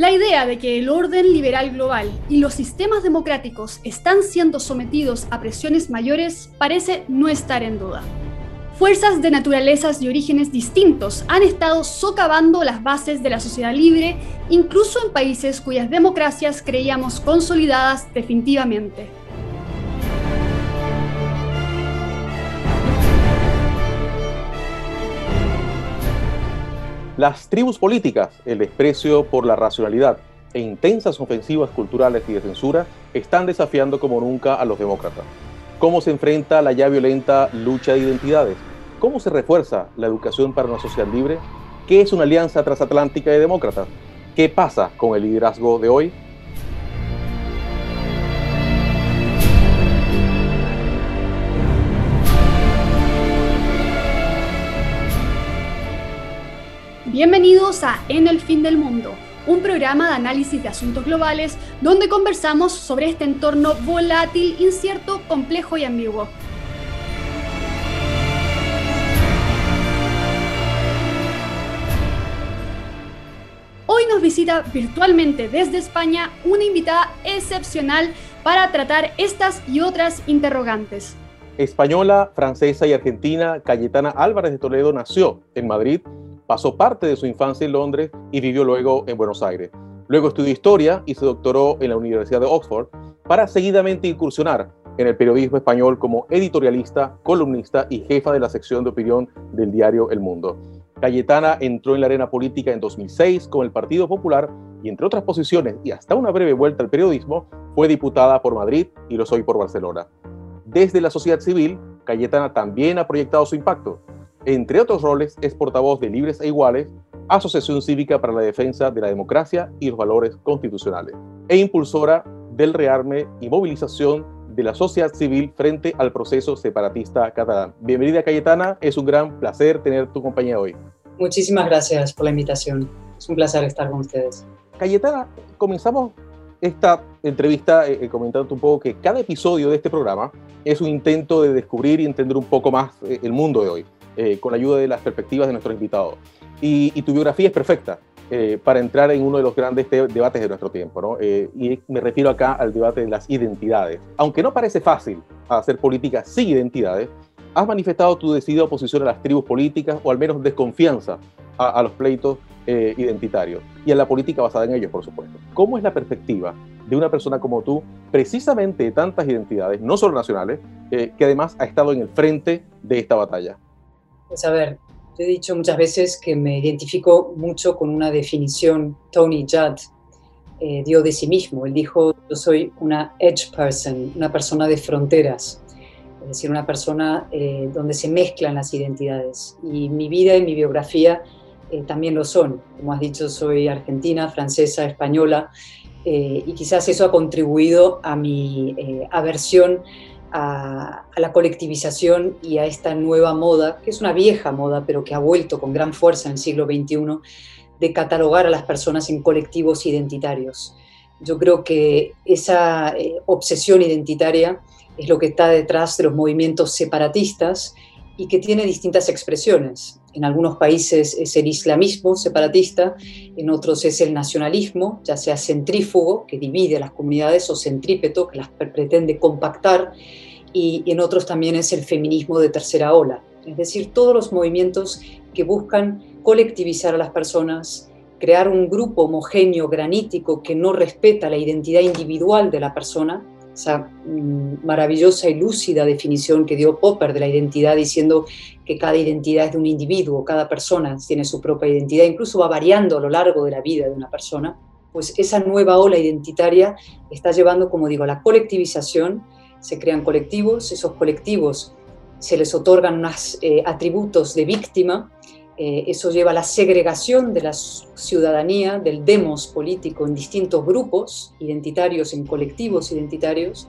La idea de que el orden liberal global y los sistemas democráticos están siendo sometidos a presiones mayores parece no estar en duda. Fuerzas de naturalezas y orígenes distintos han estado socavando las bases de la sociedad libre, incluso en países cuyas democracias creíamos consolidadas definitivamente. Las tribus políticas, el desprecio por la racionalidad e intensas ofensivas culturales y de censura están desafiando como nunca a los demócratas. ¿Cómo se enfrenta la ya violenta lucha de identidades? ¿Cómo se refuerza la educación para una sociedad libre? ¿Qué es una alianza transatlántica de demócratas? ¿Qué pasa con el liderazgo de hoy? Bienvenidos a En el Fin del Mundo, un programa de análisis de asuntos globales donde conversamos sobre este entorno volátil, incierto, complejo y ambiguo. Hoy nos visita virtualmente desde España una invitada excepcional para tratar estas y otras interrogantes. Española, francesa y argentina, Cayetana Álvarez de Toledo nació en Madrid Pasó parte de su infancia en Londres y vivió luego en Buenos Aires. Luego estudió historia y se doctoró en la Universidad de Oxford para seguidamente incursionar en el periodismo español como editorialista, columnista y jefa de la sección de opinión del diario El Mundo. Cayetana entró en la arena política en 2006 con el Partido Popular y entre otras posiciones y hasta una breve vuelta al periodismo, fue diputada por Madrid y lo soy por Barcelona. Desde la sociedad civil, Cayetana también ha proyectado su impacto. Entre otros roles, es portavoz de Libres e Iguales, Asociación Cívica para la Defensa de la Democracia y los Valores Constitucionales, e impulsora del rearme y movilización de la sociedad civil frente al proceso separatista catalán. Bienvenida Cayetana, es un gran placer tener tu compañía hoy. Muchísimas gracias por la invitación, es un placer estar con ustedes. Cayetana, comenzamos esta entrevista eh, eh, comentando un poco que cada episodio de este programa es un intento de descubrir y entender un poco más eh, el mundo de hoy. Eh, con la ayuda de las perspectivas de nuestros invitados. Y, tu biografía es perfecta eh, para entrar en uno de los grandes debates de nuestro tiempo, ¿no? Eh, y me refiero acá al debate de las identidades. Aunque no parece fácil hacer política sin identidades, has manifestado tu decidida oposición a las tribus políticas o al menos desconfianza a, los pleitos identitarios y a la política basada en ellos, por supuesto. ¿Cómo es la perspectiva de una persona como tú, precisamente de tantas identidades, no solo nacionales, que además ha estado en el frente de esta batalla? Pues a ver, he dicho muchas veces que me identifico mucho con una definición Tony Judd eh, dio de sí mismo. Él dijo, yo soy una edge person, una persona de fronteras, es decir, una persona eh, donde se mezclan las identidades. Y mi vida y mi biografía eh, también lo son. Como has dicho, soy argentina, francesa, española, y quizás eso ha contribuido a mi aversión a, la colectivización y a esta nueva moda, que es una vieja moda, pero que ha vuelto con gran fuerza en el siglo XXI, de catalogar a las personas en colectivos identitarios. Yo creo que esa eh, obsesión identitaria es lo que está detrás de los movimientos separatistas y que tiene distintas expresiones. En algunos países es el islamismo separatista, en otros es el nacionalismo, ya sea centrífugo, que divide las comunidades, o centrípeto, que las pretende compactar, y en otros también es el feminismo de tercera ola. Es decir, todos los movimientos que buscan colectivizar a las personas, crear un grupo homogéneo, granítico, que no respeta la identidad individual de la persona, esa mm, maravillosa y lúcida definición que dio Popper de la identidad, diciendo que cada identidad es de un individuo, cada persona tiene su propia identidad, incluso va variando a lo largo de la vida de una persona, pues esa nueva ola identitaria está llevando, como digo, a la colectivización, se crean colectivos, esos colectivos se les otorgan unos eh, atributos de víctima, eh, eso lleva a la segregación de la ciudadanía, del demos político en distintos grupos identitarios, en colectivos identitarios,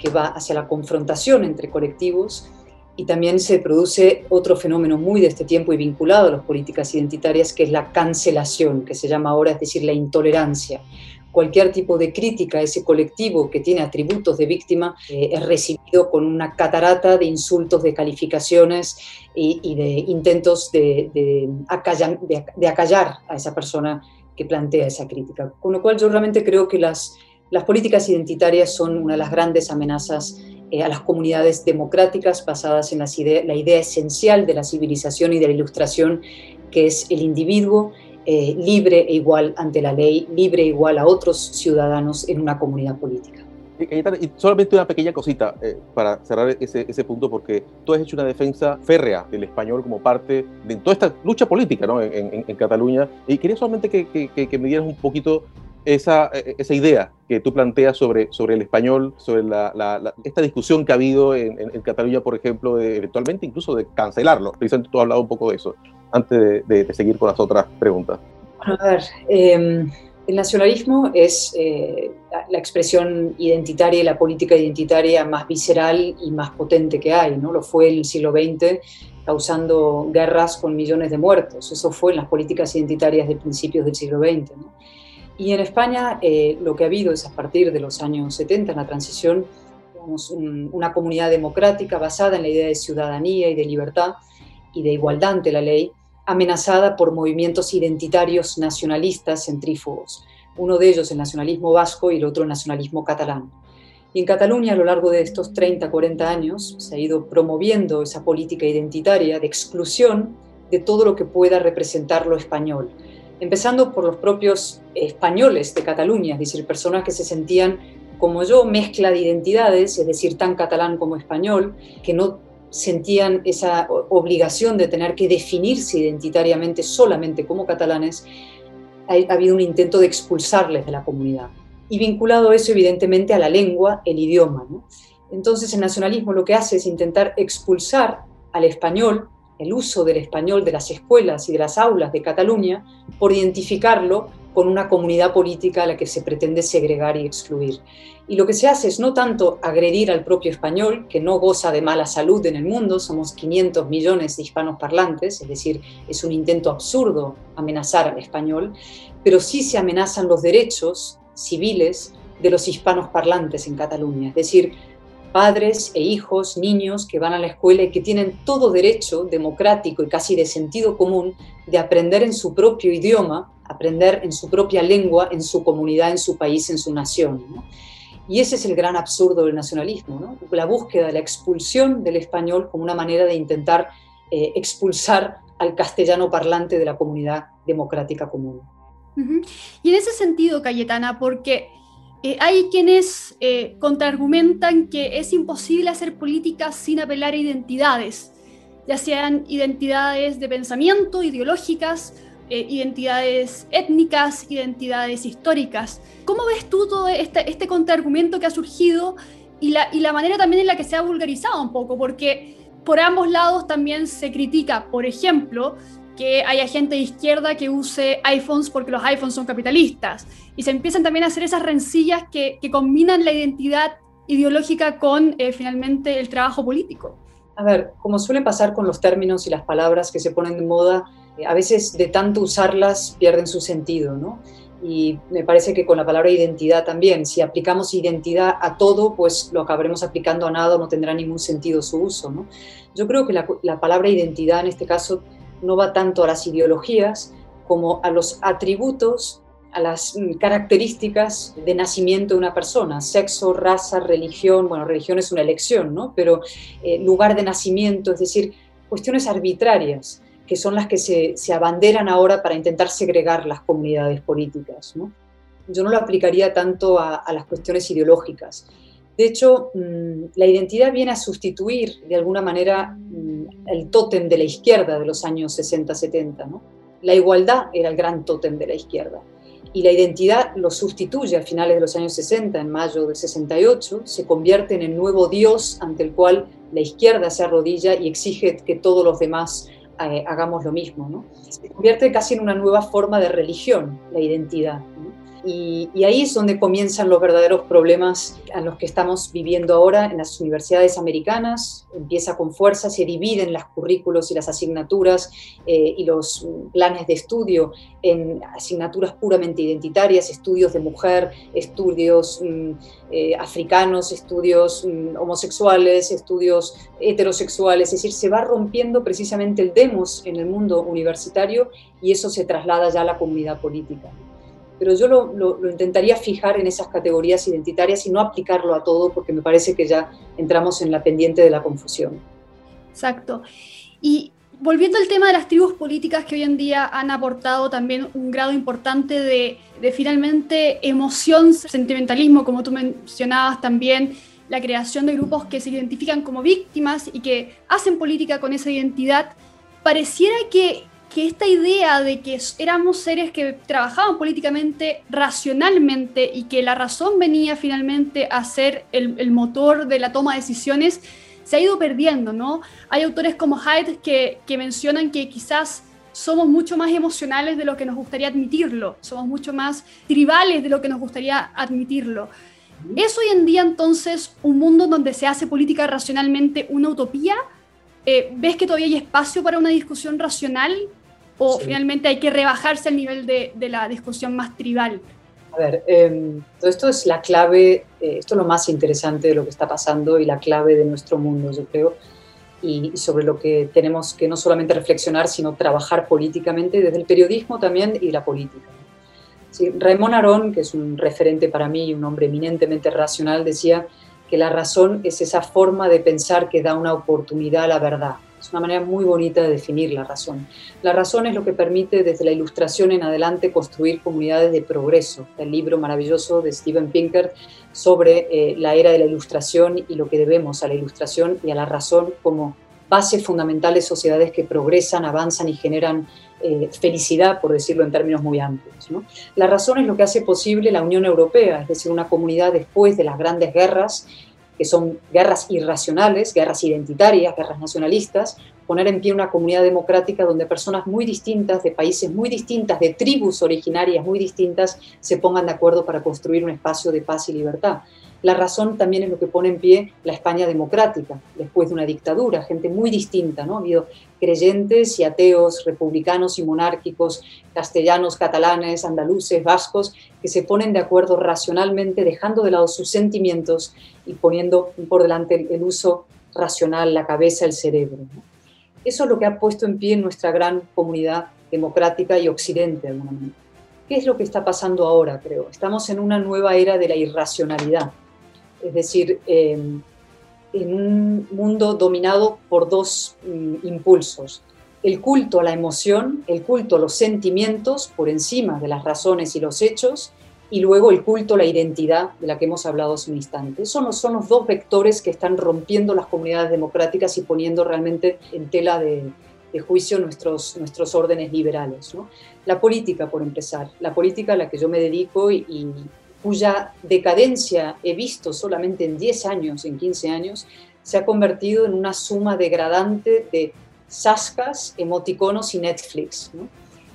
que va hacia la confrontación entre colectivos. Y también se produce otro fenómeno muy de este tiempo y vinculado a las políticas identitarias, que es la cancelación, que se llama ahora, es decir, la intolerancia cualquier tipo de crítica a ese colectivo que tiene atributos de víctima eh, es recibido con una catarata de insultos, de calificaciones y, de intentos de, acallar, a esa persona que plantea esa crítica. Con lo cual yo realmente creo que las, políticas identitarias son una de las grandes amenazas eh, a las comunidades democráticas basadas en la idea esencial de la civilización y de la ilustración, que es el individuo eh, libre e igual ante la ley, libre e igual a otros ciudadanos en una comunidad política. Y solamente una pequeña cosita eh, para cerrar ese, ese, punto, porque tú has hecho una defensa férrea del español como parte de toda esta lucha política ¿no? en, en, Cataluña. Y quería solamente que, que, que, me dieras un poquito esa, e, esa idea que tú planteas sobre, sobre el español, sobre la, esta discusión que ha habido en, en Cataluña, por ejemplo, de, eventualmente incluso de cancelarlo. Precisamente tú has hablado un poco de eso, antes de, de, seguir con las otras preguntas. a ver, em, el nacionalismo es eh, la expresión identitaria y la política identitaria más visceral y más potente que hay, ¿no? Lo fue en el siglo XX causando guerras con millones de muertos. Eso fue en las políticas identitarias de principios del siglo XX. ¿no? Y en España eh, lo que ha habido es a partir de los años 70, en la transición, una comunidad democrática basada en la idea de ciudadanía y de libertad y de igualdad ante la ley, amenazada por movimientos identitarios nacionalistas centrífugos, uno de ellos el nacionalismo vasco y el otro el nacionalismo catalán. Y en Cataluña a lo largo de estos 30, 40 años se ha ido promoviendo esa política identitaria de exclusión de todo lo que pueda representar lo español, empezando por los propios españoles de Cataluña, es decir, personas que se sentían como yo, mezcla de identidades, es decir, tan catalán como español, que no sentían esa obligación de tener que definirse identitariamente solamente como catalanes, ha, habido un intento de expulsarles de la comunidad. Y vinculado eso, evidentemente, a la lengua, el idioma. Entonces, el nacionalismo lo que hace es intentar expulsar al español el uso del español de las escuelas y de las aulas de Cataluña por identificarlo con una comunidad política a la que se pretende segregar y excluir. Y lo que se hace es no tanto agredir al propio español, que no goza de mala salud en el mundo, somos 500 millones de hispanos parlantes, es decir, es un intento absurdo amenazar al español, pero sí se amenazan los derechos civiles de los hispanos parlantes en Cataluña, es decir, padres e hijos, niños que van a la escuela y que tienen todo derecho democrático y casi de sentido común de aprender en su propio idioma, aprender en su propia lengua, en su comunidad, en su país, en su nación. Y ese es el gran absurdo del nacionalismo, la búsqueda la expulsión del español como una manera de intentar eh, expulsar al castellano parlante de la comunidad democrática común. Y en ese sentido, Cayetana, porque eh, hay quienes eh, contraargumentan que es imposible hacer política sin apelar a identidades, ya sean identidades de pensamiento, ideológicas, eh, identidades étnicas, identidades históricas. ¿Cómo ves tú todo este, este contraargumento que ha surgido y la, y la manera también en la que se ha vulgarizado un poco? Porque por ambos lados también se critica, por ejemplo, que haya gente de izquierda que use iPhones porque los iPhones son capitalistas. Y se empiezan también a hacer esas rencillas que, combinan la identidad ideológica con eh, finalmente el trabajo político. A ver, como suele pasar con los términos y las palabras que se ponen de moda, a veces de tanto usarlas pierden su sentido, ¿no? Y me parece que con la palabra identidad también, si aplicamos identidad a todo, pues lo acabaremos aplicando a nada, no tendrá ningún sentido su uso. Yo creo que la, la palabra identidad en este caso no va tanto a las ideologías como a los atributos, a las mm, características de nacimiento de una persona, sexo, raza, religión, bueno, religión es una elección, ¿no? Pero eh, lugar de nacimiento, es decir, cuestiones arbitrarias que son las que se, abanderan ahora para intentar segregar las comunidades políticas. Yo no lo aplicaría tanto a, las cuestiones ideológicas. De hecho, mm, la identidad viene a sustituir de alguna manera mm, el tótem de la izquierda de los años 60-70. ¿no? La igualdad era el gran tótem de la izquierda y la identidad lo sustituye a finales de los años 60, en mayo del 68, se convierte en el nuevo Dios ante el cual la izquierda se arrodilla y exige que todos los demás eh, hagamos lo mismo. ¿no? Se convierte casi en una nueva forma de religión, la identidad. Y, ahí es donde comienzan los verdaderos problemas a los que estamos viviendo ahora en las universidades americanas. Empieza con fuerza, se dividen los currículos y las asignaturas eh, y los planes de estudio en asignaturas puramente identitarias, estudios de mujer, estudios mm, eh, africanos, estudios mm, homosexuales, estudios heterosexuales. Es decir, se va rompiendo precisamente el demos en el mundo universitario y eso se traslada ya a la comunidad política. Pero yo lo, lo, intentaría fijar en esas categorías identitarias y no aplicarlo a todo porque me parece que ya entramos en la pendiente de la confusión. Exacto. Y volviendo al tema de las tribus políticas que hoy en día han aportado también un grado importante de, de finalmente emoción, sentimentalismo, como tú mencionabas también, la creación de grupos que se identifican como víctimas y que hacen política con esa identidad, pareciera que, que esta idea de que éramos seres que trabajaban políticamente racionalmente y que la razón venía finalmente a ser el, motor de la toma de decisiones, se ha ido perdiendo, ¿no? Hay autores como Hyde que, que mencionan que quizás somos mucho más emocionales de lo que nos gustaría admitirlo, somos mucho más tribales de lo que nos gustaría admitirlo. ¿Es hoy en día entonces un mundo donde se hace política racionalmente una utopía? Eh, ¿Ves que todavía hay espacio para una discusión racional o finalmente hay que rebajarse al nivel de, de la discusión más tribal? A ver, em, todo esto es la clave, eh, esto es lo más interesante de lo que está pasando y la clave de nuestro mundo, yo creo, y, sobre lo que tenemos que no solamente reflexionar, sino trabajar políticamente desde el periodismo también y la política. Sí, Raymond Aron, que es un referente para mí y un hombre eminentemente racional, decía que la razón es esa forma de pensar que da una oportunidad a la verdad. Es una manera muy bonita de definir la razón. La razón es lo que permite desde la ilustración en adelante construir comunidades de progreso. El libro maravilloso de Steven Pinker sobre eh, la era de la ilustración y lo que debemos a la ilustración y a la razón como base fundamental de sociedades que progresan, avanzan y generan eh, felicidad, por decirlo en términos muy amplios. La razón es lo que hace posible la Unión Europea, es decir, una comunidad después de las grandes guerras que son guerras irracionales, guerras identitarias, guerras nacionalistas, poner en pie una comunidad democrática donde personas muy distintas, de países muy distintas, de tribus originarias muy distintas, se pongan de acuerdo para construir un espacio de paz y libertad. La razón también es lo que pone en pie la España democrática, después de una dictadura, gente muy distinta, ¿no? Ha habido creyentes y ateos, republicanos y monárquicos, castellanos, catalanes, andaluces, vascos, que se ponen de acuerdo racionalmente, dejando de lado sus sentimientos y poniendo por delante el uso racional, la cabeza, el cerebro. Eso es lo que ha puesto en pie nuestra gran comunidad democrática y occidente. ¿Qué es lo que está pasando ahora, creo? Estamos en una nueva era de la irracionalidad es decir, em, en un mundo dominado por dos mm, impulsos. El culto a la emoción, el culto a los sentimientos por encima de las razones y los hechos, y luego el culto a la identidad de la que hemos hablado hace un instante. Esos son, los dos vectores que están rompiendo las comunidades democráticas y poniendo realmente en tela de, juicio nuestros órdenes liberales. La política, por empezar, la política a la que yo me dedico y, cuya decadencia he visto solamente en 10 años, en 15 años, se ha convertido en una suma degradante de sascas, emoticonos y Netflix.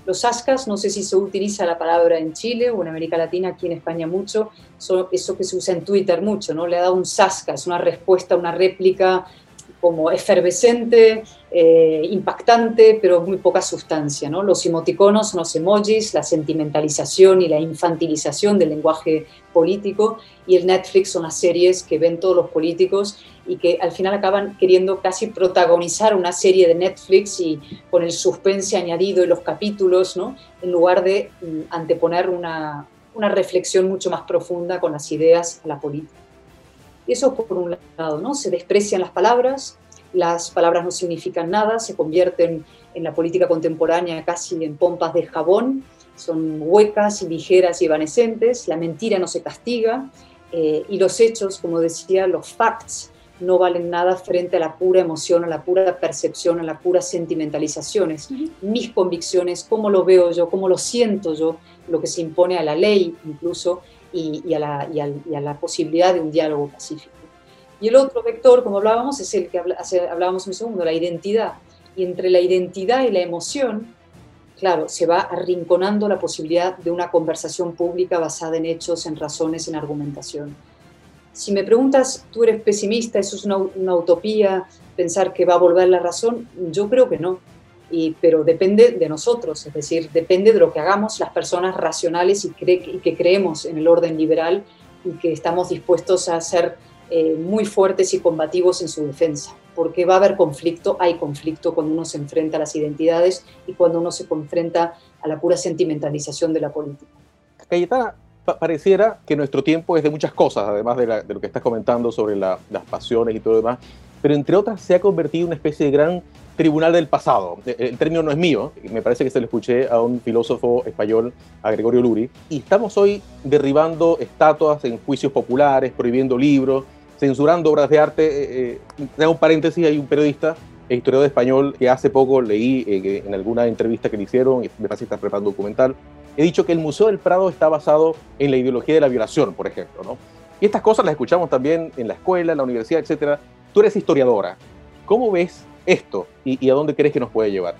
Los sascas, no sé si se utiliza la palabra en Chile o en América Latina, aquí en España mucho, eso que se usa en Twitter mucho, ¿no? Le ha dado un sasca, es una respuesta, una réplica como efervescente, eh, impactante, pero muy poca sustancia. ¿no? Los emoticonos, los emojis, la sentimentalización y la infantilización del lenguaje político, y el Netflix son las series que ven todos los políticos y que al final acaban queriendo casi protagonizar una serie de Netflix y con el suspense añadido en los capítulos, ¿no? en lugar de mm, anteponer una, una reflexión mucho más profunda con las ideas a la política. Eso por un lado, ¿no? Se desprecian las palabras, las palabras no significan nada, se convierten en la política contemporánea casi en pompas de jabón, son huecas y ligeras y evanescentes, la mentira no se castiga eh, y los hechos, como decía, los facts no valen nada frente a la pura emoción, a la pura percepción, a la pura sentimentalización. Mis convicciones, cómo lo veo yo, cómo lo siento yo, lo que se impone a la ley incluso, y, a la, posibilidad de un diálogo pacífico. Y el otro vector, como hablábamos, es el que hablábamos un segundo, la identidad. Y entre la identidad y la emoción, claro, se va arrinconando la posibilidad de una conversación pública basada en hechos, en razones, en argumentación. Si me preguntas, ¿tú eres pesimista? ¿Eso es una, una utopía? ¿Pensar que va a volver la razón? Yo creo que no pero depende de nosotros, es decir, depende de lo que hagamos las personas racionales y, que creemos en el orden liberal y que estamos dispuestos a ser eh, muy fuertes y combativos en su defensa, porque va a haber conflicto, hay conflicto cuando uno se enfrenta a las identidades y cuando uno se confrenta a la pura sentimentalización de la política. Cayetana, pareciera que nuestro tiempo es de muchas cosas, además de, lo que estás comentando sobre las pasiones y todo lo demás, pero entre otras se ha convertido en una especie de gran tribunal del pasado. E, el término no es mío, me parece que se lo escuché a un filósofo español, a Gregorio Luri, y estamos hoy derribando estatuas en juicios populares, prohibiendo libros, censurando obras de arte. Eh, eh un paréntesis, hay un periodista e historiador español que hace poco leí eh, en alguna entrevista que le hicieron, me parece que está preparando un documental, he dicho que el Museo del Prado está basado en la ideología de la violación, por ejemplo. ¿no? Y estas cosas las escuchamos también en la escuela, en la universidad, etc. Tú eres historiadora. ¿Cómo ves esto y, a dónde crees que nos puede llevar?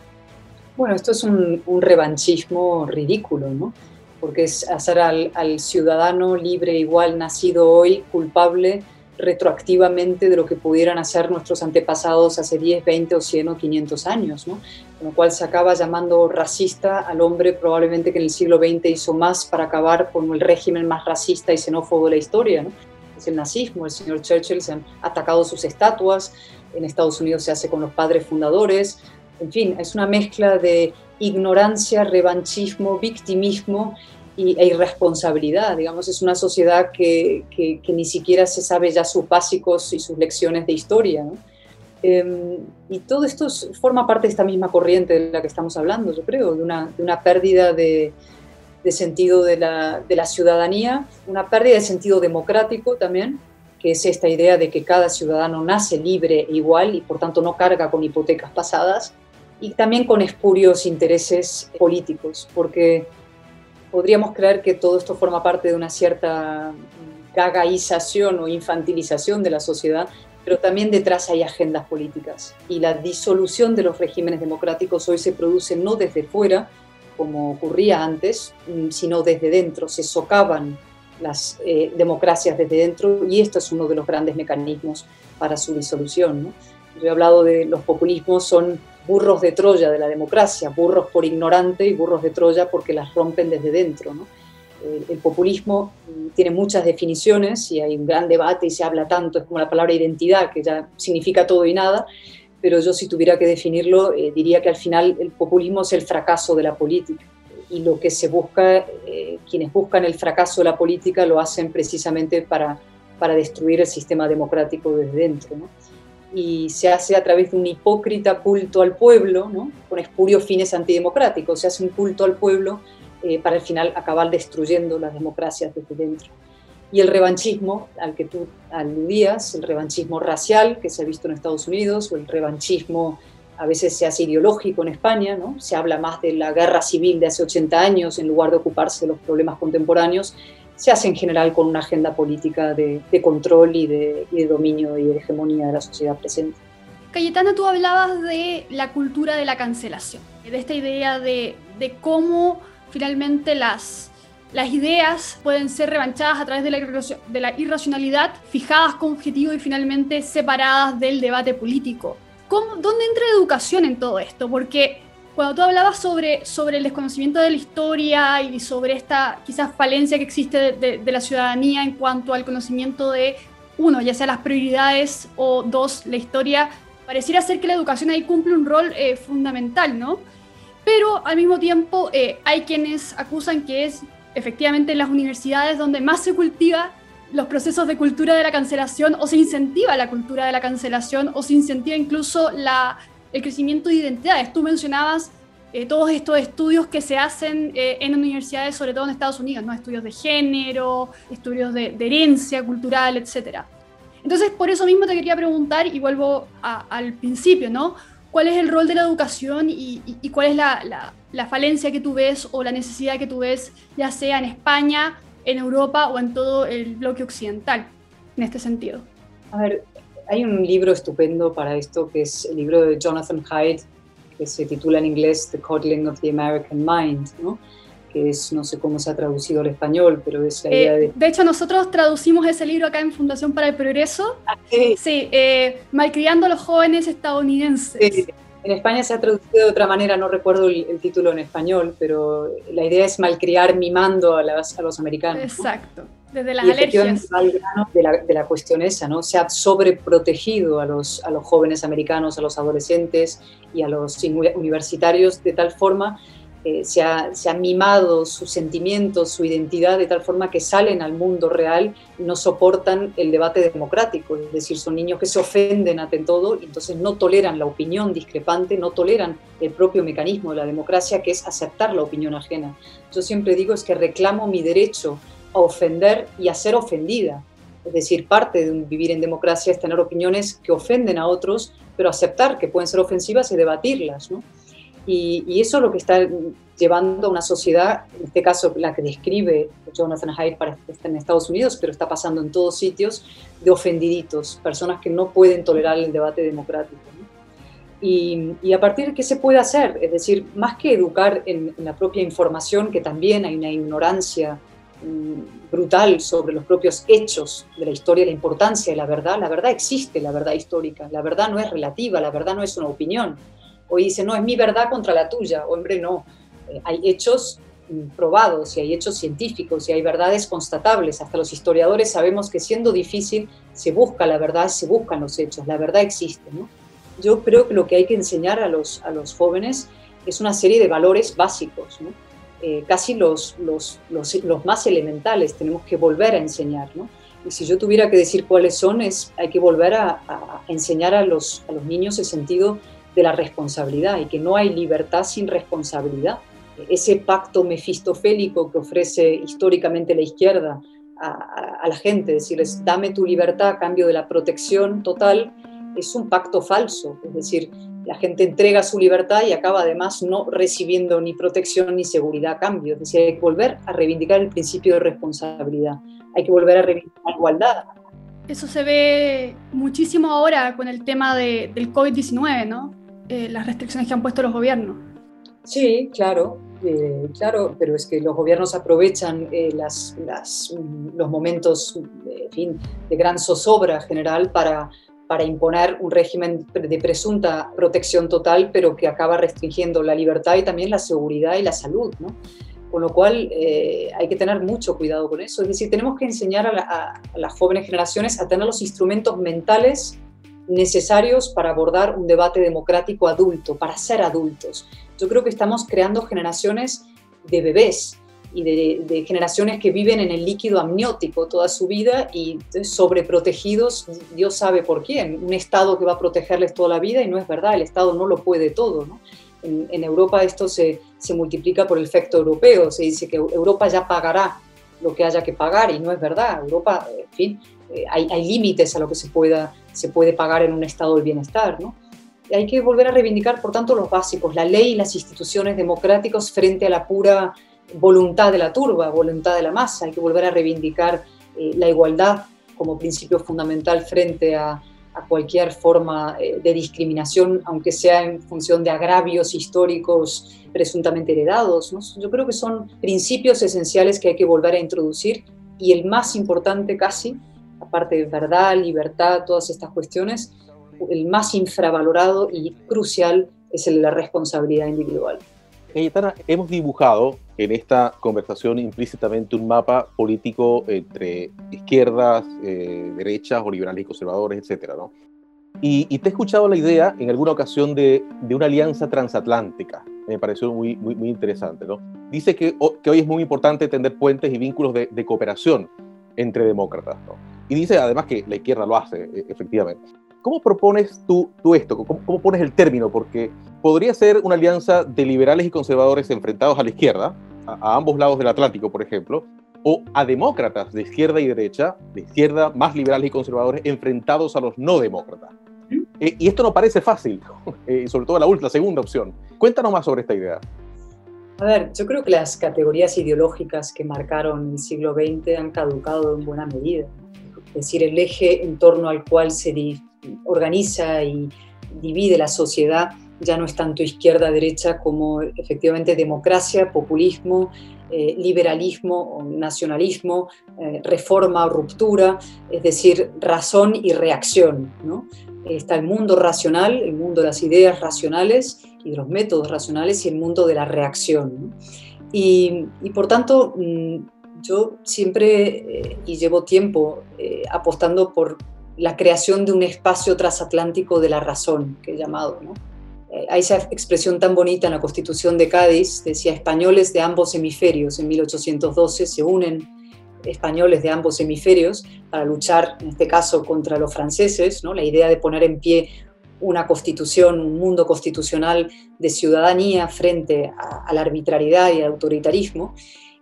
Bueno, esto es un, revanchismo ridículo, ¿no? Porque es hacer al, al ciudadano libre, igual, nacido hoy, culpable retroactivamente de lo que pudieran hacer nuestros antepasados hace 10, 20 o 100 o 500 años, ¿no? con lo cual se acaba llamando racista al hombre probablemente que en el siglo XX hizo más para acabar con el régimen más racista y xenófobo de la historia. ¿no? Es el nazismo, el señor Churchill se han atacado sus estatuas, en Estados Unidos se hace con los padres fundadores, en fin, es una mezcla de ignorancia, revanchismo, victimismo y, e irresponsabilidad. Digamos, es una sociedad que, que, ni siquiera se sabe ya sus básicos y sus lecciones de historia. Em, y todo esto forma parte de esta misma corriente de la que estamos hablando, yo creo, de una, de una pérdida de, de sentido de la, de la, ciudadanía, una pérdida de sentido democrático también, que es esta idea de que cada ciudadano nace libre e igual y por tanto no carga con hipotecas pasadas, y también con espurios intereses políticos, porque podríamos creer que todo esto forma parte de una cierta gagaización o infantilización de la sociedad, pero también detrás hay agendas políticas. Y la disolución de los regímenes democráticos hoy se produce no desde fuera, como ocurría antes, mm, sino desde dentro. Se socavan las eh, democracias desde dentro y esto es uno de los grandes mecanismos para su disolución. Yo he hablado de los populismos, son burros de Troya de la democracia, burros por ignorante y burros de Troya porque las rompen desde dentro. ¿no? El, populismo mm, tiene muchas definiciones y hay un gran debate y se habla tanto, es como la palabra identidad, que ya significa todo y nada, pero yo si tuviera que definirlo, eh, diría que al final el populismo es el fracaso de la política. Y lo que se busca, eh, quienes buscan el fracaso de la política lo hacen precisamente para, para destruir el sistema democrático desde dentro. ¿no? y se hace a través de un hipócrita culto al pueblo, ¿no? con espurios fines antidemocráticos. Se hace un culto al pueblo eh, para al final acabar destruyendo las democracias desde dentro. Y el revanchismo al que tú aludías, el revanchismo racial que se ha visto en Estados Unidos, o el revanchismo a veces se hace ideológico en España, ¿no? se habla más de la guerra civil de hace 80 años en lugar de ocuparse de los problemas contemporáneos, se hace en general con una agenda política de, control y de, dominio y de hegemonía de la sociedad presente. Cayetana, tú hablabas de la cultura de la cancelación, de esta idea de, cómo finalmente las, ideas pueden ser revanchadas a través de la, de la irracionalidad, fijadas con objetivo y finalmente separadas del debate político. ¿Cómo, ¿Dónde entra la educación en todo esto? Porque cuando tú hablabas sobre, sobre el desconocimiento de la historia y sobre esta quizás falencia que existe de, la ciudadanía en cuanto al conocimiento de, uno, ya sea las prioridades o dos, la historia, pareciera ser que la educación ahí cumple un rol eh, fundamental, ¿no? Pero al mismo tiempo eh, hay quienes acusan que es efectivamente en las universidades donde más se cultiva los procesos de cultura de la cancelación o se incentiva la cultura de la cancelación o se incentiva incluso el crecimiento de identidades. Tú mencionabas eh, todos estos estudios que se hacen eh, en universidades, sobre todo en Estados Unidos, ¿no? estudios de género, estudios de, herencia cultural, etc. Entonces, por eso mismo te quería preguntar, y vuelvo al principio, ¿no? ¿Cuál es el rol de la educación y, cuál es la, falencia que tú ves o la necesidad que tú ves, ya sea en España, en Europa o en todo el bloque occidental, en este sentido? A ver, hay un libro estupendo para esto que es el libro de Jonathan Haidt, que se titula en inglés The Coddling of the American Mind, ¿no? que es, no sé cómo se ha traducido al español, pero es la eh, idea de... De hecho, nosotros traducimos ese libro acá en Fundación para el Progreso. ¿Ah, sí, sí eh, Malcriando a los jóvenes estadounidenses. Sí. En España se ha traducido de otra manera, no recuerdo el, título en español, pero la idea es malcriar mimando a, a los americanos. Exacto. Desde las alergias. De la, de la, cuestión esa, ¿no? Se ha sobreprotegido a los, a los jóvenes americanos, a los adolescentes y a los universitarios de tal forma eh, se, ha, mimado sus sentimientos, su identidad, de tal forma que salen al mundo real y no soportan el debate democrático. Es decir, son niños que se ofenden ante todo y entonces no toleran la opinión discrepante, no toleran el propio mecanismo de la democracia, que es aceptar la opinión ajena. Yo siempre digo es que reclamo mi derecho a ofender y a ser ofendida. Es decir, parte de vivir en democracia es tener opiniones que ofenden a otros, pero aceptar que pueden ser ofensivas y debatirlas. ¿no? Y, eso es lo que está llevando a una sociedad, en este caso la que describe Jonathan Haidt para estar en Estados Unidos, pero está pasando en todos sitios, de ofendiditos, personas que no pueden tolerar el debate democrático. Y, a partir de qué se puede hacer, es decir, más que educar en, la propia información, que también hay una ignorancia mm, brutal sobre los propios hechos de la historia, la importancia de la verdad, la verdad existe, la verdad histórica, la verdad no es relativa, la verdad no es una opinión o dice, no, es mi verdad contra la tuya, hombre, no. Eh, hay hechos probados y hay hechos científicos y hay verdades constatables. Hasta los historiadores sabemos que siendo difícil se busca la verdad, se buscan los hechos, la verdad existe. ¿no? Yo creo que lo que hay que enseñar a los, a los jóvenes es una serie de valores básicos, eh, casi los, los, los, los, más elementales, tenemos que volver a enseñar. ¿no? Y si yo tuviera que decir cuáles son, es, hay que volver a, a enseñar a los, a los niños el sentido de la responsabilidad y que no hay libertad sin responsabilidad. Ese pacto mefistofélico que ofrece históricamente la izquierda a, la gente, decirles, dame tu libertad a cambio de la protección total, es un pacto falso. Es decir, la gente entrega su libertad y acaba además no recibiendo ni protección ni seguridad a cambio. Es decir, hay que volver a reivindicar el principio de responsabilidad, hay que volver a reivindicar la igualdad. Eso se ve muchísimo ahora con el tema de, del COVID-19, ¿no? Eh, las restricciones que han puesto los gobiernos. Sí, claro, eh, claro, pero es que los gobiernos aprovechan eh, las, los momentos fin, de gran zozobra general para, para imponer un régimen de presunta protección total, pero que acaba restringiendo la libertad y también la seguridad y la salud. ¿no? Con lo cual hay que tener mucho cuidado con eso. Es decir, tenemos que enseñar a las jóvenes generaciones a tener los instrumentos mentales necesarios para abordar un debate democrático adulto, para ser adultos. Yo creo que estamos creando generaciones de bebés y de, generaciones que viven en el líquido amniótico toda su vida y sobreprotegidos, Dios sabe por quién, un Estado que va a protegerles toda la vida y no es verdad, el Estado no lo puede todo. En, Europa esto se, se multiplica por el efecto europeo, se dice que Europa ya pagará lo que haya que pagar y no es verdad. Europa, en fin, eh, hay, hay límites a lo que se pueda se puede pagar en un estado del bienestar. ¿no? Hay que volver a reivindicar, por tanto, los básicos, la ley y las instituciones democráticas frente a la pura voluntad de la turba, voluntad de la masa. Hay que volver a reivindicar eh, la igualdad como principio fundamental frente a, cualquier forma eh, de discriminación, aunque sea en función de agravios históricos presuntamente heredados. Yo creo que son principios esenciales que hay que volver a introducir y el más importante casi aparte de verdad, libertad, todas estas cuestiones, el más infravalorado y crucial es el de la responsabilidad individual. Cayetana, hemos dibujado en esta conversación implícitamente un mapa político entre izquierdas, eh, derechas o liberales y conservadores, etc. ¿no? Y, te he escuchado la idea en alguna ocasión de, de una alianza transatlántica. Me pareció muy, muy, muy interesante. ¿no? Dice que, que, hoy es muy importante tender puentes y vínculos de, de cooperación entre demócratas. ¿no? Y dice además que la izquierda lo hace, e, efectivamente. ¿Cómo propones tú, tú esto? ¿Cómo, pones el término? Porque podría ser una alianza de liberales y conservadores enfrentados a la izquierda, a, ambos lados del Atlántico, por ejemplo, o a demócratas de izquierda y derecha, de izquierda más liberales y conservadores, enfrentados a los no demócratas. Eh, y esto no parece fácil, eh, sobre todo la, última, la segunda opción. Cuéntanos más sobre esta idea. A ver, yo creo que las categorías ideológicas que marcaron el siglo XX han caducado en buena medida es decir, el eje en torno al cual se organiza y divide la sociedad ya no es tanto izquierda-derecha como efectivamente democracia, populismo, eh, liberalismo nacionalismo, eh, reforma o ruptura, es decir, razón y reacción. ¿no? Está el mundo racional, el mundo de las ideas racionales y de los métodos racionales y el mundo de la reacción. Y, por tanto, mm, yo siempre, eh, y llevo tiempo apostando por la creación de un espacio transatlántico de la razón, que he llamado, Eh, hay esa expresión tan bonita en la Constitución de Cádiz, decía españoles de ambos hemisferios, en 1812 se unen españoles de ambos hemisferios para luchar, en este caso, contra los franceses, ¿no? la idea de poner en pie una constitución, un mundo constitucional de ciudadanía frente a, la arbitrariedad y al autoritarismo.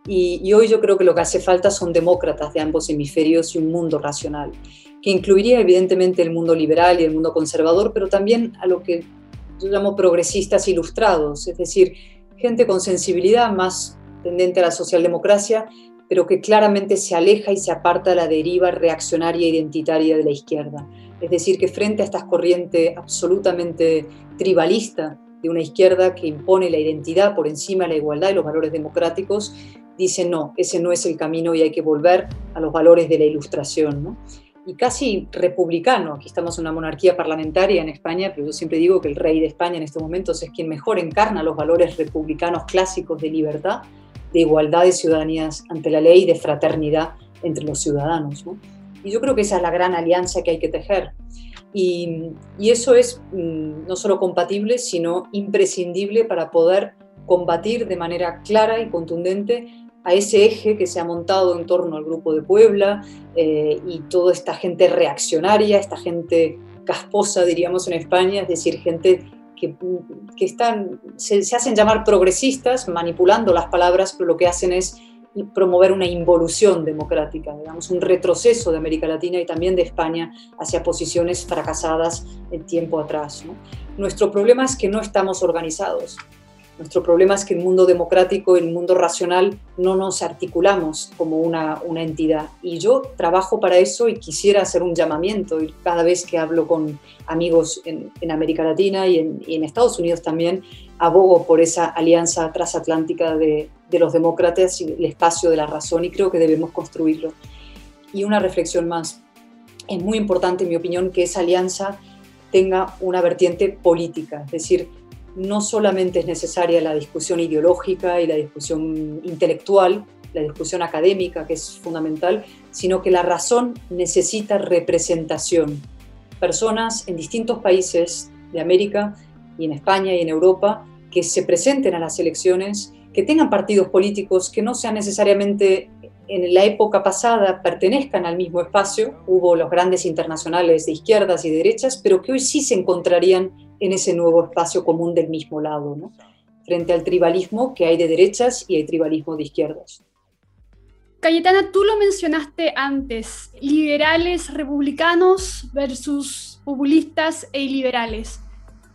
Y, hoy yo creo que lo que hace falta son demócratas de ambos hemisferios y un mundo racional, que incluiría evidentemente el mundo liberal y el mundo conservador, pero también a lo que yo llamo progresistas ilustrados, es decir, gente con sensibilidad más tendente a la socialdemocracia, pero que claramente se aleja y se aparta de la deriva reaccionaria e identitaria de la izquierda. Es decir, que frente a esta corriente absolutamente tribalista de una izquierda que impone la identidad por encima de la igualdad y los valores democráticos, dice no, ese no es el camino y hay que volver a los valores de la ilustración. Y casi republicano, aquí estamos en una monarquía parlamentaria en España, pero yo siempre digo que el rey de España en estos momentos es quien mejor encarna los valores republicanos clásicos de libertad, de igualdad de ciudadanías ante la ley y de fraternidad entre los ciudadanos. Y yo creo que esa es la gran alianza que hay que tejer. Y, eso es mm, no solo compatible, sino imprescindible para poder combatir de manera clara y contundente a ese eje que se ha montado en torno al Grupo de Puebla eh, y toda esta gente reaccionaria, esta gente casposa, diríamos en España, es decir, gente que, que están, se, hacen llamar progresistas, manipulando las palabras, pero lo que hacen es promover una involución democrática, digamos, un retroceso de América Latina y también de España hacia posiciones fracasadas en tiempo atrás. Nuestro problema es que no estamos organizados. Nuestro problema es que el mundo democrático, el mundo racional, no nos articulamos como una, una entidad. Y yo trabajo para eso y quisiera hacer un llamamiento. Y cada vez que hablo con amigos en, en América Latina y en, y en Estados Unidos también, abogo por esa alianza transatlántica de, de los demócratas y el espacio de la razón y creo que debemos construirlo. Y una reflexión más. Es muy importante, en mi opinión, que esa alianza tenga una vertiente política, es decir, no solamente es necesaria la discusión ideológica y la discusión intelectual, la discusión académica, que es fundamental, sino que la razón necesita representación. Personas en distintos países de América y en España y en Europa que se presenten a las elecciones, que tengan partidos políticos que no sean necesariamente en la época pasada pertenezcan al mismo espacio, hubo los grandes internacionales de izquierdas y derechas, pero que hoy sí se encontrarían en ese nuevo espacio común del mismo lado, frente al tribalismo que hay de derechas y hay tribalismo de izquierdas. Cayetana, tú lo mencionaste antes, liberales republicanos versus populistas e iliberales.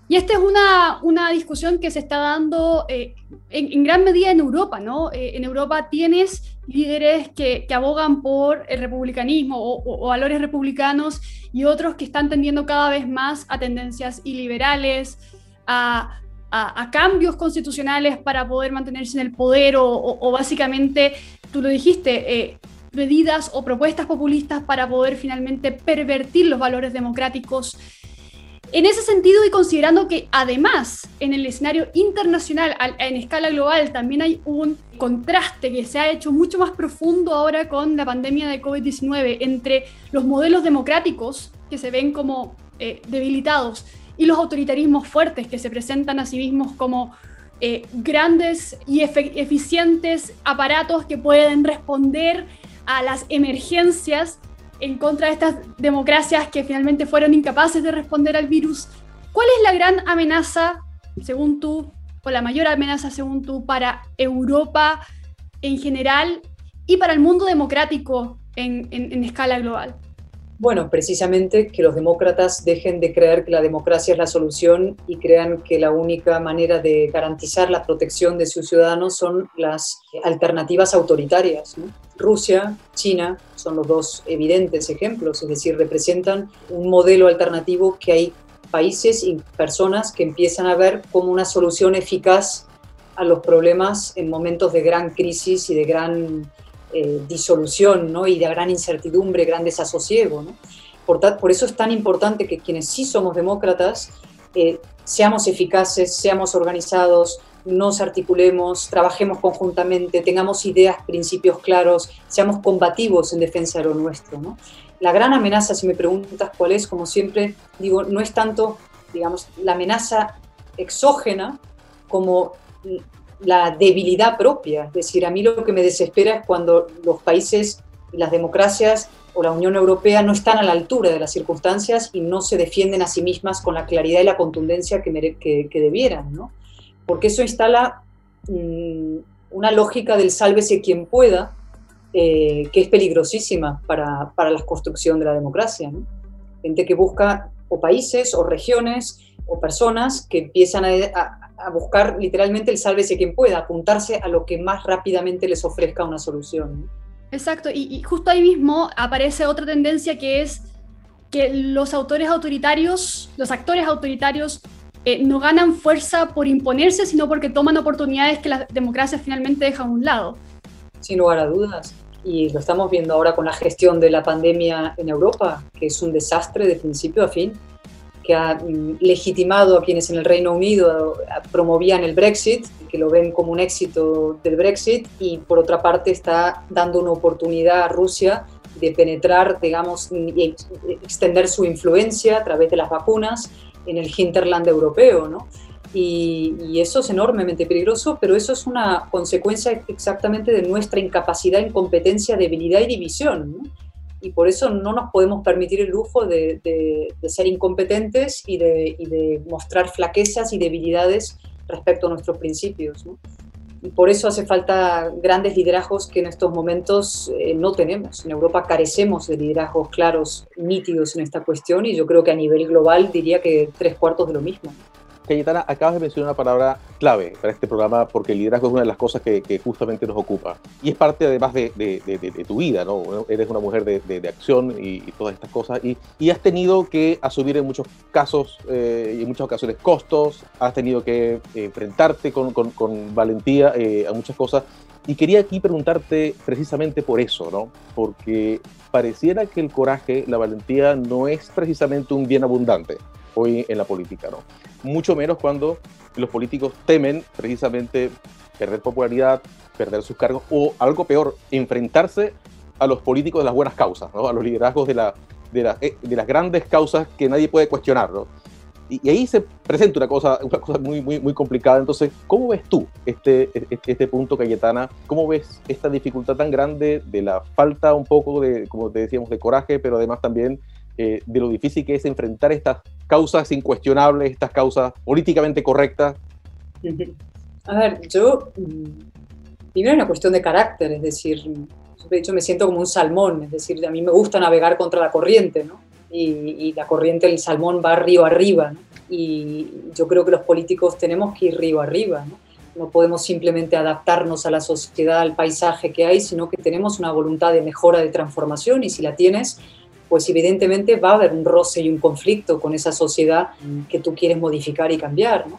Y esta es una, una discusión que se está dando eh, en, gran medida en Europa, ¿no? Eh, en Europa tienes líderes que, abogan por el republicanismo o, valores republicanos y otros que están tendiendo cada vez más a tendencias iliberales, a, cambios constitucionales para poder mantenerse en el poder o, o básicamente, tú lo dijiste, eh, medidas o propuestas populistas para poder finalmente pervertir los valores democráticos en ese sentido, y considerando que además en el escenario internacional, en escala global, también hay un contraste que se ha hecho mucho más profundo ahora con la pandemia de COVID-19 entre los modelos democráticos que se ven como eh, debilitados y los autoritarismos fuertes que se presentan a sí mismos como eh, grandes y eficientes aparatos que pueden responder a las emergencias en contra de estas democracias que finalmente fueron incapaces de responder al virus. ¿Cuál es la gran amenaza, según tú, o la mayor amenaza, según tú, para Europa en general y para el mundo democrático en, en escala global? Bueno, precisamente que los demócratas dejen de creer que la democracia es la solución y crean que la única manera de garantizar la protección de sus ciudadanos son las alternativas autoritarias. Rusia, China son los dos evidentes ejemplos, es decir, representan un modelo alternativo que hay países y personas que empiezan a ver como una solución eficaz a los problemas en momentos de gran crisis y de gran eh, disolución ¿no? y de gran incertidumbre, gran desasosiego. ¿no? Por, eso es tan importante que quienes sí somos demócratas eh, seamos eficaces, seamos organizados, nos articulemos, trabajemos conjuntamente, tengamos ideas, principios claros, seamos combativos en defensa de lo nuestro. La gran amenaza, si me preguntas cuál es, como siempre digo, no es tanto, digamos, la amenaza exógena como la debilidad propia. Es decir, a mí lo que me desespera es cuando los países y las democracias o la Unión Europea no están a la altura de las circunstancias y no se defienden a sí mismas con la claridad y la contundencia que, que, debieran, ¿no? Porque eso instala mm, una lógica del sálvese quien pueda, eh, que es peligrosísima para, para, la construcción de la democracia. Gente que busca o países o regiones o personas que empiezan a, a buscar literalmente el sálvese quien pueda, apuntarse a lo que más rápidamente les ofrezca una solución. Exacto, y, justo ahí mismo aparece otra tendencia que es que los autores autoritarios, los actores autoritarios, eh, no ganan fuerza por imponerse, sino porque toman oportunidades que la democracia finalmente deja a un lado. Sin lugar a dudas. Y lo estamos viendo ahora con la gestión de la pandemia en Europa, que es un desastre de principio a fin que ha mm, legitimado a quienes en el Reino Unido promovían el Brexit, que lo ven como un éxito del Brexit, y por otra parte está dando una oportunidad a Rusia de penetrar, digamos, y extender su influencia a través de las vacunas en el hinterland europeo, ¿no? Y, y, eso es enormemente peligroso, pero eso es una consecuencia exactamente de nuestra incapacidad, incompetencia, debilidad y división. ¿no? y por eso no nos podemos permitir el lujo de, ser incompetentes y de, mostrar flaquezas y debilidades respecto a nuestros principios. Y por eso hace falta grandes liderazgos que en estos momentos eh, no tenemos. En Europa carecemos de liderazgos claros, nítidos en esta cuestión y yo creo que a nivel global diría que tres cuartos de lo mismo. Cayetana, acabas de mencionar una palabra clave para este programa porque el liderazgo es una de las cosas que, justamente nos ocupa. Y es parte además de, de, tu vida, ¿no? Eres una mujer de, acción y, todas estas cosas. Y, y, has tenido que asumir en muchos casos eh, y en muchas ocasiones costos, has tenido que enfrentarte con, con, con valentía eh, a muchas cosas. Y quería aquí preguntarte precisamente por eso, ¿no? Porque pareciera que el coraje, la valentía no es precisamente un bien abundante hoy en la política, ¿no? Mucho menos cuando los políticos temen precisamente perder popularidad, perder sus cargos o algo peor, enfrentarse a los políticos de las buenas causas, ¿no? a los liderazgos de, la, de, eh, de, las grandes causas que nadie puede cuestionar. ¿no? Y, ahí se presenta una cosa, una cosa muy, muy, muy complicada. Entonces, ¿cómo ves tú este, este, este, punto, Cayetana? ¿Cómo ves esta dificultad tan grande de la falta un poco de, como te decíamos, de coraje, pero además también eh, de lo difícil que es enfrentar estas causas incuestionables, estas causas políticamente correctas? A ver, yo, mm, primero es una cuestión de carácter, es decir, de hecho me siento como un salmón, es decir, a mí me gusta navegar contra la corriente, ¿no? Y, la corriente del salmón va río arriba, ¿no? Y yo creo que los políticos tenemos que ir río arriba, ¿no? No podemos simplemente adaptarnos a la sociedad, al paisaje que hay, sino que tenemos una voluntad de mejora, de transformación, y si la tienes, pues evidentemente va a haber un roce y un conflicto con esa sociedad que tú quieres modificar y cambiar. ¿no?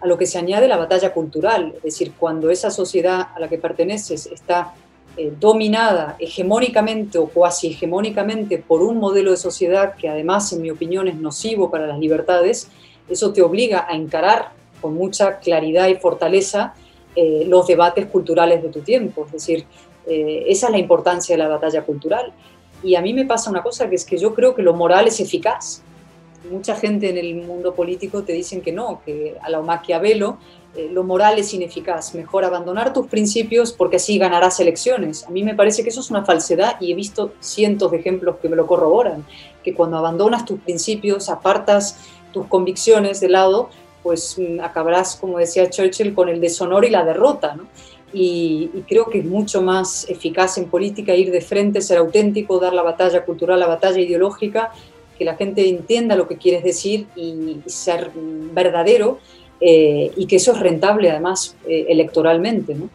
A lo que se añade la batalla cultural, es decir, cuando esa sociedad a la que perteneces está eh, dominada hegemónicamente o cuasi hegemónicamente por un modelo de sociedad que además, en mi opinión, es nocivo para las libertades, eso te obliga a encarar con mucha claridad y fortaleza eh, los debates culturales de tu tiempo. Es decir, eh, esa es la importancia de la batalla cultural. Y a mí me pasa una cosa que es que yo creo que lo moral es eficaz. Mucha gente en el mundo político te dicen que no, que a la Maquiavelo eh, lo moral es ineficaz. Mejor abandonar tus principios porque así ganarás elecciones. A mí me parece que eso es una falsedad y he visto cientos de ejemplos que me lo corroboran. Que cuando abandonas tus principios, apartas tus convicciones de lado, pues mm, acabarás, como decía Churchill, con el deshonor y la derrota. ¿no? Y, creo que es mucho más eficaz en política ir de frente, ser auténtico, dar la batalla cultural, la batalla ideológica, que la gente entienda lo que quieres decir y, ser verdadero eh, y que eso es rentable además eh, electoralmente. ¿no?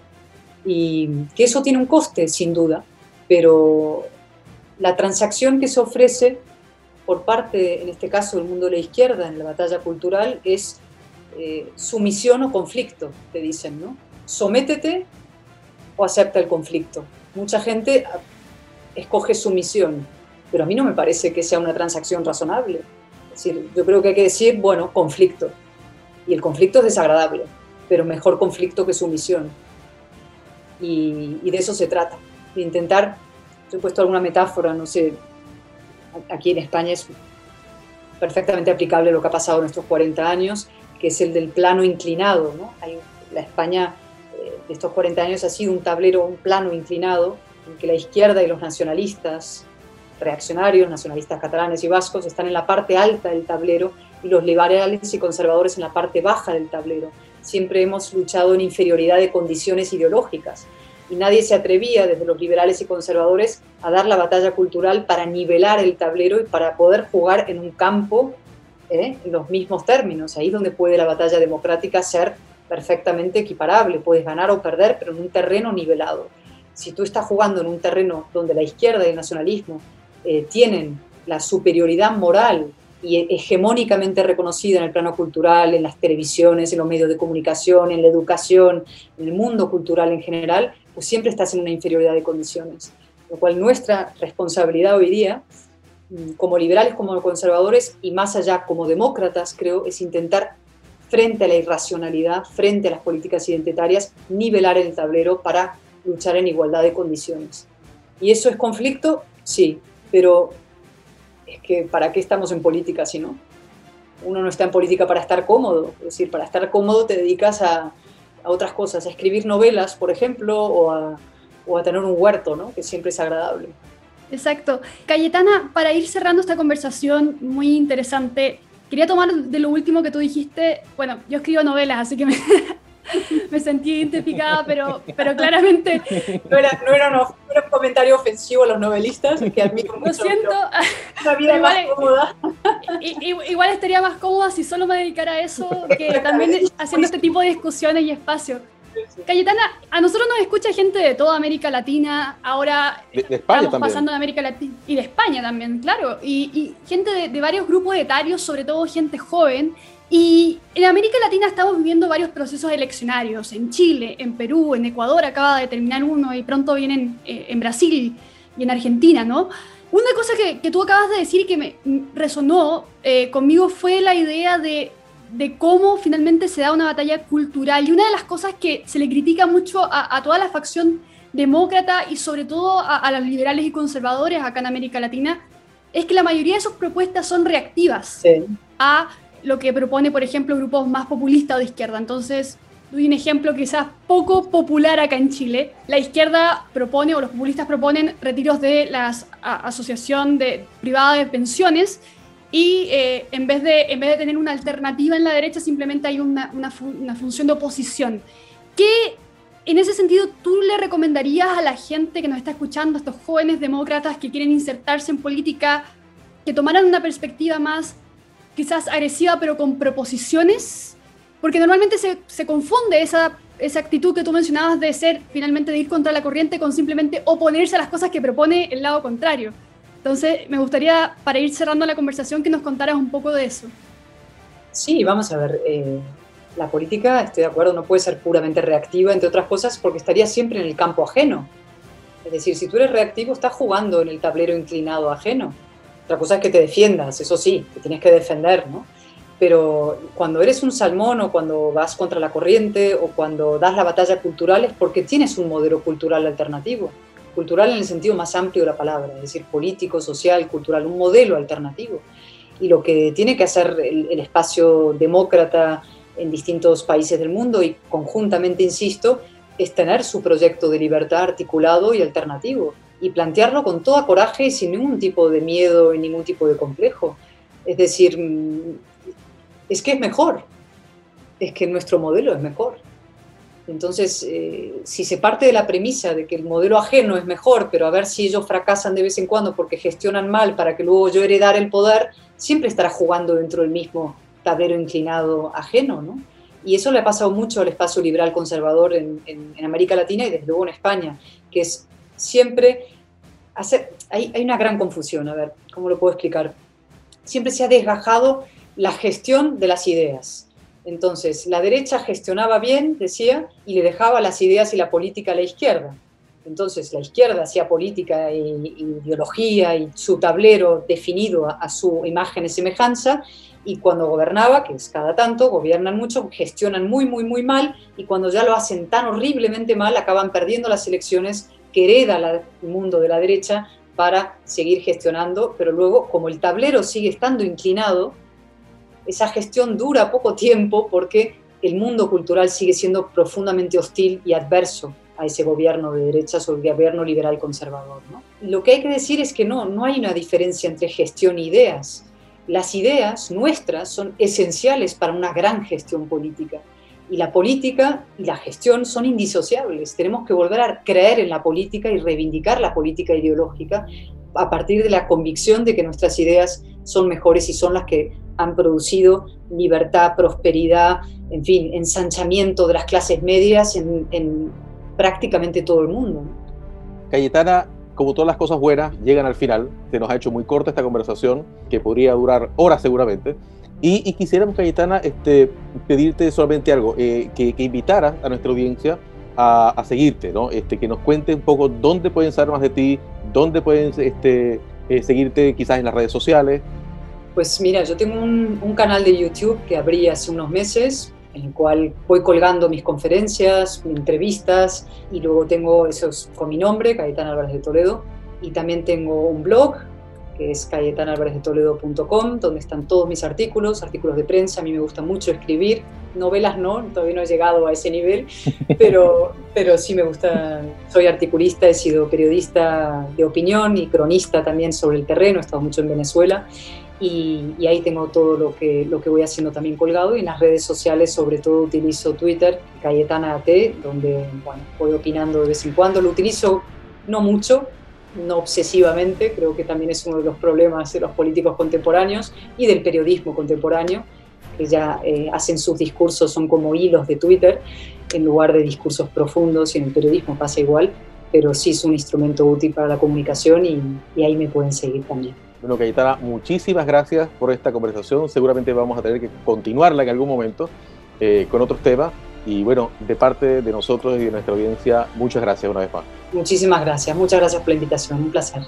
Y que eso tiene un coste, sin duda, pero la transacción que se ofrece por parte, en este caso, del mundo de la izquierda en la batalla cultural es eh, sumisión o conflicto, te dicen, ¿no? Sométete o acepta el conflicto. Mucha gente escoge sumisión, pero a mí no me parece que sea una transacción razonable. Es decir, yo creo que hay que decir, bueno, conflicto. Y el conflicto es desagradable, pero mejor conflicto que sumisión. Y, de eso se trata, de intentar, yo he puesto alguna metáfora, no sé, aquí en España es perfectamente aplicable lo que ha pasado en estos 40 años, que es el del plano inclinado. ¿no? la España de estos 40 años ha sido un tablero, un plano inclinado, en que la izquierda y los nacionalistas reaccionarios, nacionalistas catalanes y vascos, están en la parte alta del tablero y los liberales y conservadores en la parte baja del tablero. Siempre hemos luchado en inferioridad de condiciones ideológicas y nadie se atrevía desde los liberales y conservadores a dar la batalla cultural para nivelar el tablero y para poder jugar en un campo ¿eh? en los mismos términos. Ahí donde puede la batalla democrática ser perfectamente equiparable. Puedes ganar o perder, pero en un terreno nivelado. Si tú estás jugando en un terreno donde la izquierda y el nacionalismo eh, tienen la superioridad moral y hegemónicamente reconocida en el plano cultural, en las televisiones, en los medios de comunicación, en la educación, en el mundo cultural en general, pues siempre estás en una inferioridad de condiciones. Lo cual nuestra responsabilidad hoy día, mm, como liberales, como conservadores y más allá como demócratas, creo, es intentar frente a la irracionalidad, frente a las políticas identitarias, nivelar el tablero para luchar en igualdad de condiciones. ¿Y eso es conflicto? Sí, pero es que ¿para qué estamos en política si no? Uno no está en política para estar cómodo, es decir, para estar cómodo te dedicas a, otras cosas, a escribir novelas, por ejemplo, o a, o a tener un huerto, ¿no? que siempre es agradable. Exacto. Cayetana, para ir cerrando esta conversación muy interesante, quería tomar de lo último que tú dijiste. Bueno, yo escribo novelas, así que me, me sentí identificada, pero, pero claramente... No era, no, era un comentario ofensivo a los novelistas, que admiro mucho. Lo siento. Una vida igual, más cómoda. Igual estaría más cómoda si solo me dedicara a eso, que también haciendo este tipo de discusiones y espacios. Cayetana, a nosotros nos escucha gente de toda América Latina, ahora de, España estamos pasando de América Latina y de España también, claro, y, gente de, de, varios grupos etarios, sobre todo gente joven, y en América Latina estamos viviendo varios procesos eleccionarios, en Chile, en Perú, en Ecuador acaba de terminar uno y pronto vienen eh, en Brasil y en Argentina, ¿no? Una cosa que, que tú acabas de decir y que me resonó eh, conmigo fue la idea de, de, cómo finalmente se da una batalla cultural. Y una de las cosas que se le critica mucho a, a toda la facción demócrata y sobre todo a, a, los liberales y conservadores acá en América Latina es que la mayoría de sus propuestas son reactivas sí. a lo que propone, por ejemplo, grupos más populistas o de izquierda. Entonces, doy un ejemplo quizás poco popular acá en Chile. La izquierda propone, o los populistas proponen, retiros de la Asociación de, Privada de Pensiones y eh, en, vez de, en vez de tener una alternativa en la derecha, simplemente hay una, una, función de oposición. ¿Qué, en ese sentido, tú le recomendarías a la gente que nos está escuchando, a estos jóvenes demócratas que quieren insertarse en política, que tomaran una perspectiva más quizás agresiva, pero con proposiciones, porque normalmente se, se confunde esa, esa actitud que tú mencionabas de ser finalmente de ir contra la corriente con simplemente oponerse a las cosas que propone el lado contrario. Entonces, me gustaría, para ir cerrando la conversación, que nos contaras un poco de eso. Sí, vamos a ver. Eh, la política, estoy de acuerdo, no puede ser puramente reactiva, entre otras cosas, porque estaría siempre en el campo ajeno. Es decir, si tú eres reactivo, estás jugando en el tablero inclinado ajeno. Otra cosa es que te defiendas, eso sí, te tienes que defender, ¿no? Pero cuando eres un salmón o cuando vas contra la corriente o cuando das la batalla cultural es porque tienes un modelo cultural alternativo. Cultural en el sentido más amplio de la palabra, es decir, político, social, cultural, un modelo alternativo. Y lo que tiene que hacer el, espacio demócrata en distintos países del mundo y conjuntamente, insisto, es tener su proyecto de libertad articulado y alternativo y plantearlo con toda coraje y sin ningún tipo de miedo y ningún tipo de complejo. Es decir, mm, es que es mejor, es que nuestro modelo es mejor. Entonces, eh, si se parte de la premisa de que el modelo ajeno es mejor, pero a ver si ellos fracasan de vez en cuando porque gestionan mal para que luego yo heredar el poder, siempre estará jugando dentro del mismo tablero inclinado ajeno, ¿no? Y eso le ha pasado mucho al espacio liberal conservador en, América Latina y desde luego en España, que es siempre hay, hay una gran confusión, a ver, ¿cómo lo puedo explicar? Siempre se ha desgajado la gestión de las ideas. Entonces, la derecha gestionaba bien, decía, y le dejaba las ideas y la política a la izquierda. Entonces, la izquierda hacía política e ideología y su tablero definido a, su imagen y semejanza, y cuando gobernaba, que es cada tanto, gobiernan mucho, gestionan muy, muy, muy mal, y cuando ya lo hacen tan horriblemente mal, acaban perdiendo las elecciones que hereda el mundo de la derecha para seguir gestionando, pero luego, como el tablero sigue estando inclinado, esa gestión dura poco tiempo porque el mundo cultural sigue siendo profundamente hostil y adverso a ese gobierno de derechas o el gobierno liberal conservador. Lo que hay que decir es que no, no hay una diferencia entre gestión e ideas. Las ideas nuestras son esenciales para una gran gestión política. Y la política y la gestión son indisociables. Tenemos que volver a creer en la política y reivindicar la política ideológica a partir de la convicción de que nuestras ideas son mejores y son las que han producido libertad, prosperidad, en fin, ensanchamiento de las clases medias en, prácticamente todo el mundo. Cayetana, como todas las cosas buenas, llegan al final. Se nos ha hecho muy corta esta conversación, que podría durar horas seguramente. Y, quisiéramos, Cayetana, este, pedirte solamente algo, eh, que, que invitaras a nuestra audiencia a, seguirte, ¿no? Este, que nos cuente un poco dónde pueden saber más de ti, dónde pueden este, eh, seguirte quizás en las redes sociales. Pues mira, yo tengo un, un, canal de YouTube que abrí hace unos meses, en el cual voy colgando mis conferencias, mis entrevistas, y luego tengo esos con mi nombre, Cayetana Álvarez de Toledo, y también tengo un blog que es cayetanalvarezetoledo.com, donde están todos mis artículos, artículos de prensa. A mí me gusta mucho escribir, novelas no, todavía no he llegado a ese nivel, pero, pero sí me gusta, soy articulista, he sido periodista de opinión y cronista también sobre el terreno, he estado mucho en Venezuela. Y, y, ahí tengo todo lo que, lo que voy haciendo también colgado. Y en las redes sociales sobre todo utilizo Twitter, Cayetana AT, donde bueno, voy opinando de vez en cuando, lo utilizo no mucho, no obsesivamente, creo que también es uno de los problemas de los políticos contemporáneos y del periodismo contemporáneo, que ya eh, hacen sus discursos, son como hilos de Twitter, en lugar de discursos profundos, y en el periodismo pasa igual, pero sí es un instrumento útil para la comunicación y, ahí me pueden seguir también. Bueno, Cayetana, muchísimas gracias por esta conversación. Seguramente vamos a tener que continuarla en algún momento eh, con otros temas. Y bueno, de parte de nosotros y de nuestra audiencia, muchas gracias una vez más. Muchísimas gracias, muchas gracias por la invitación, un placer.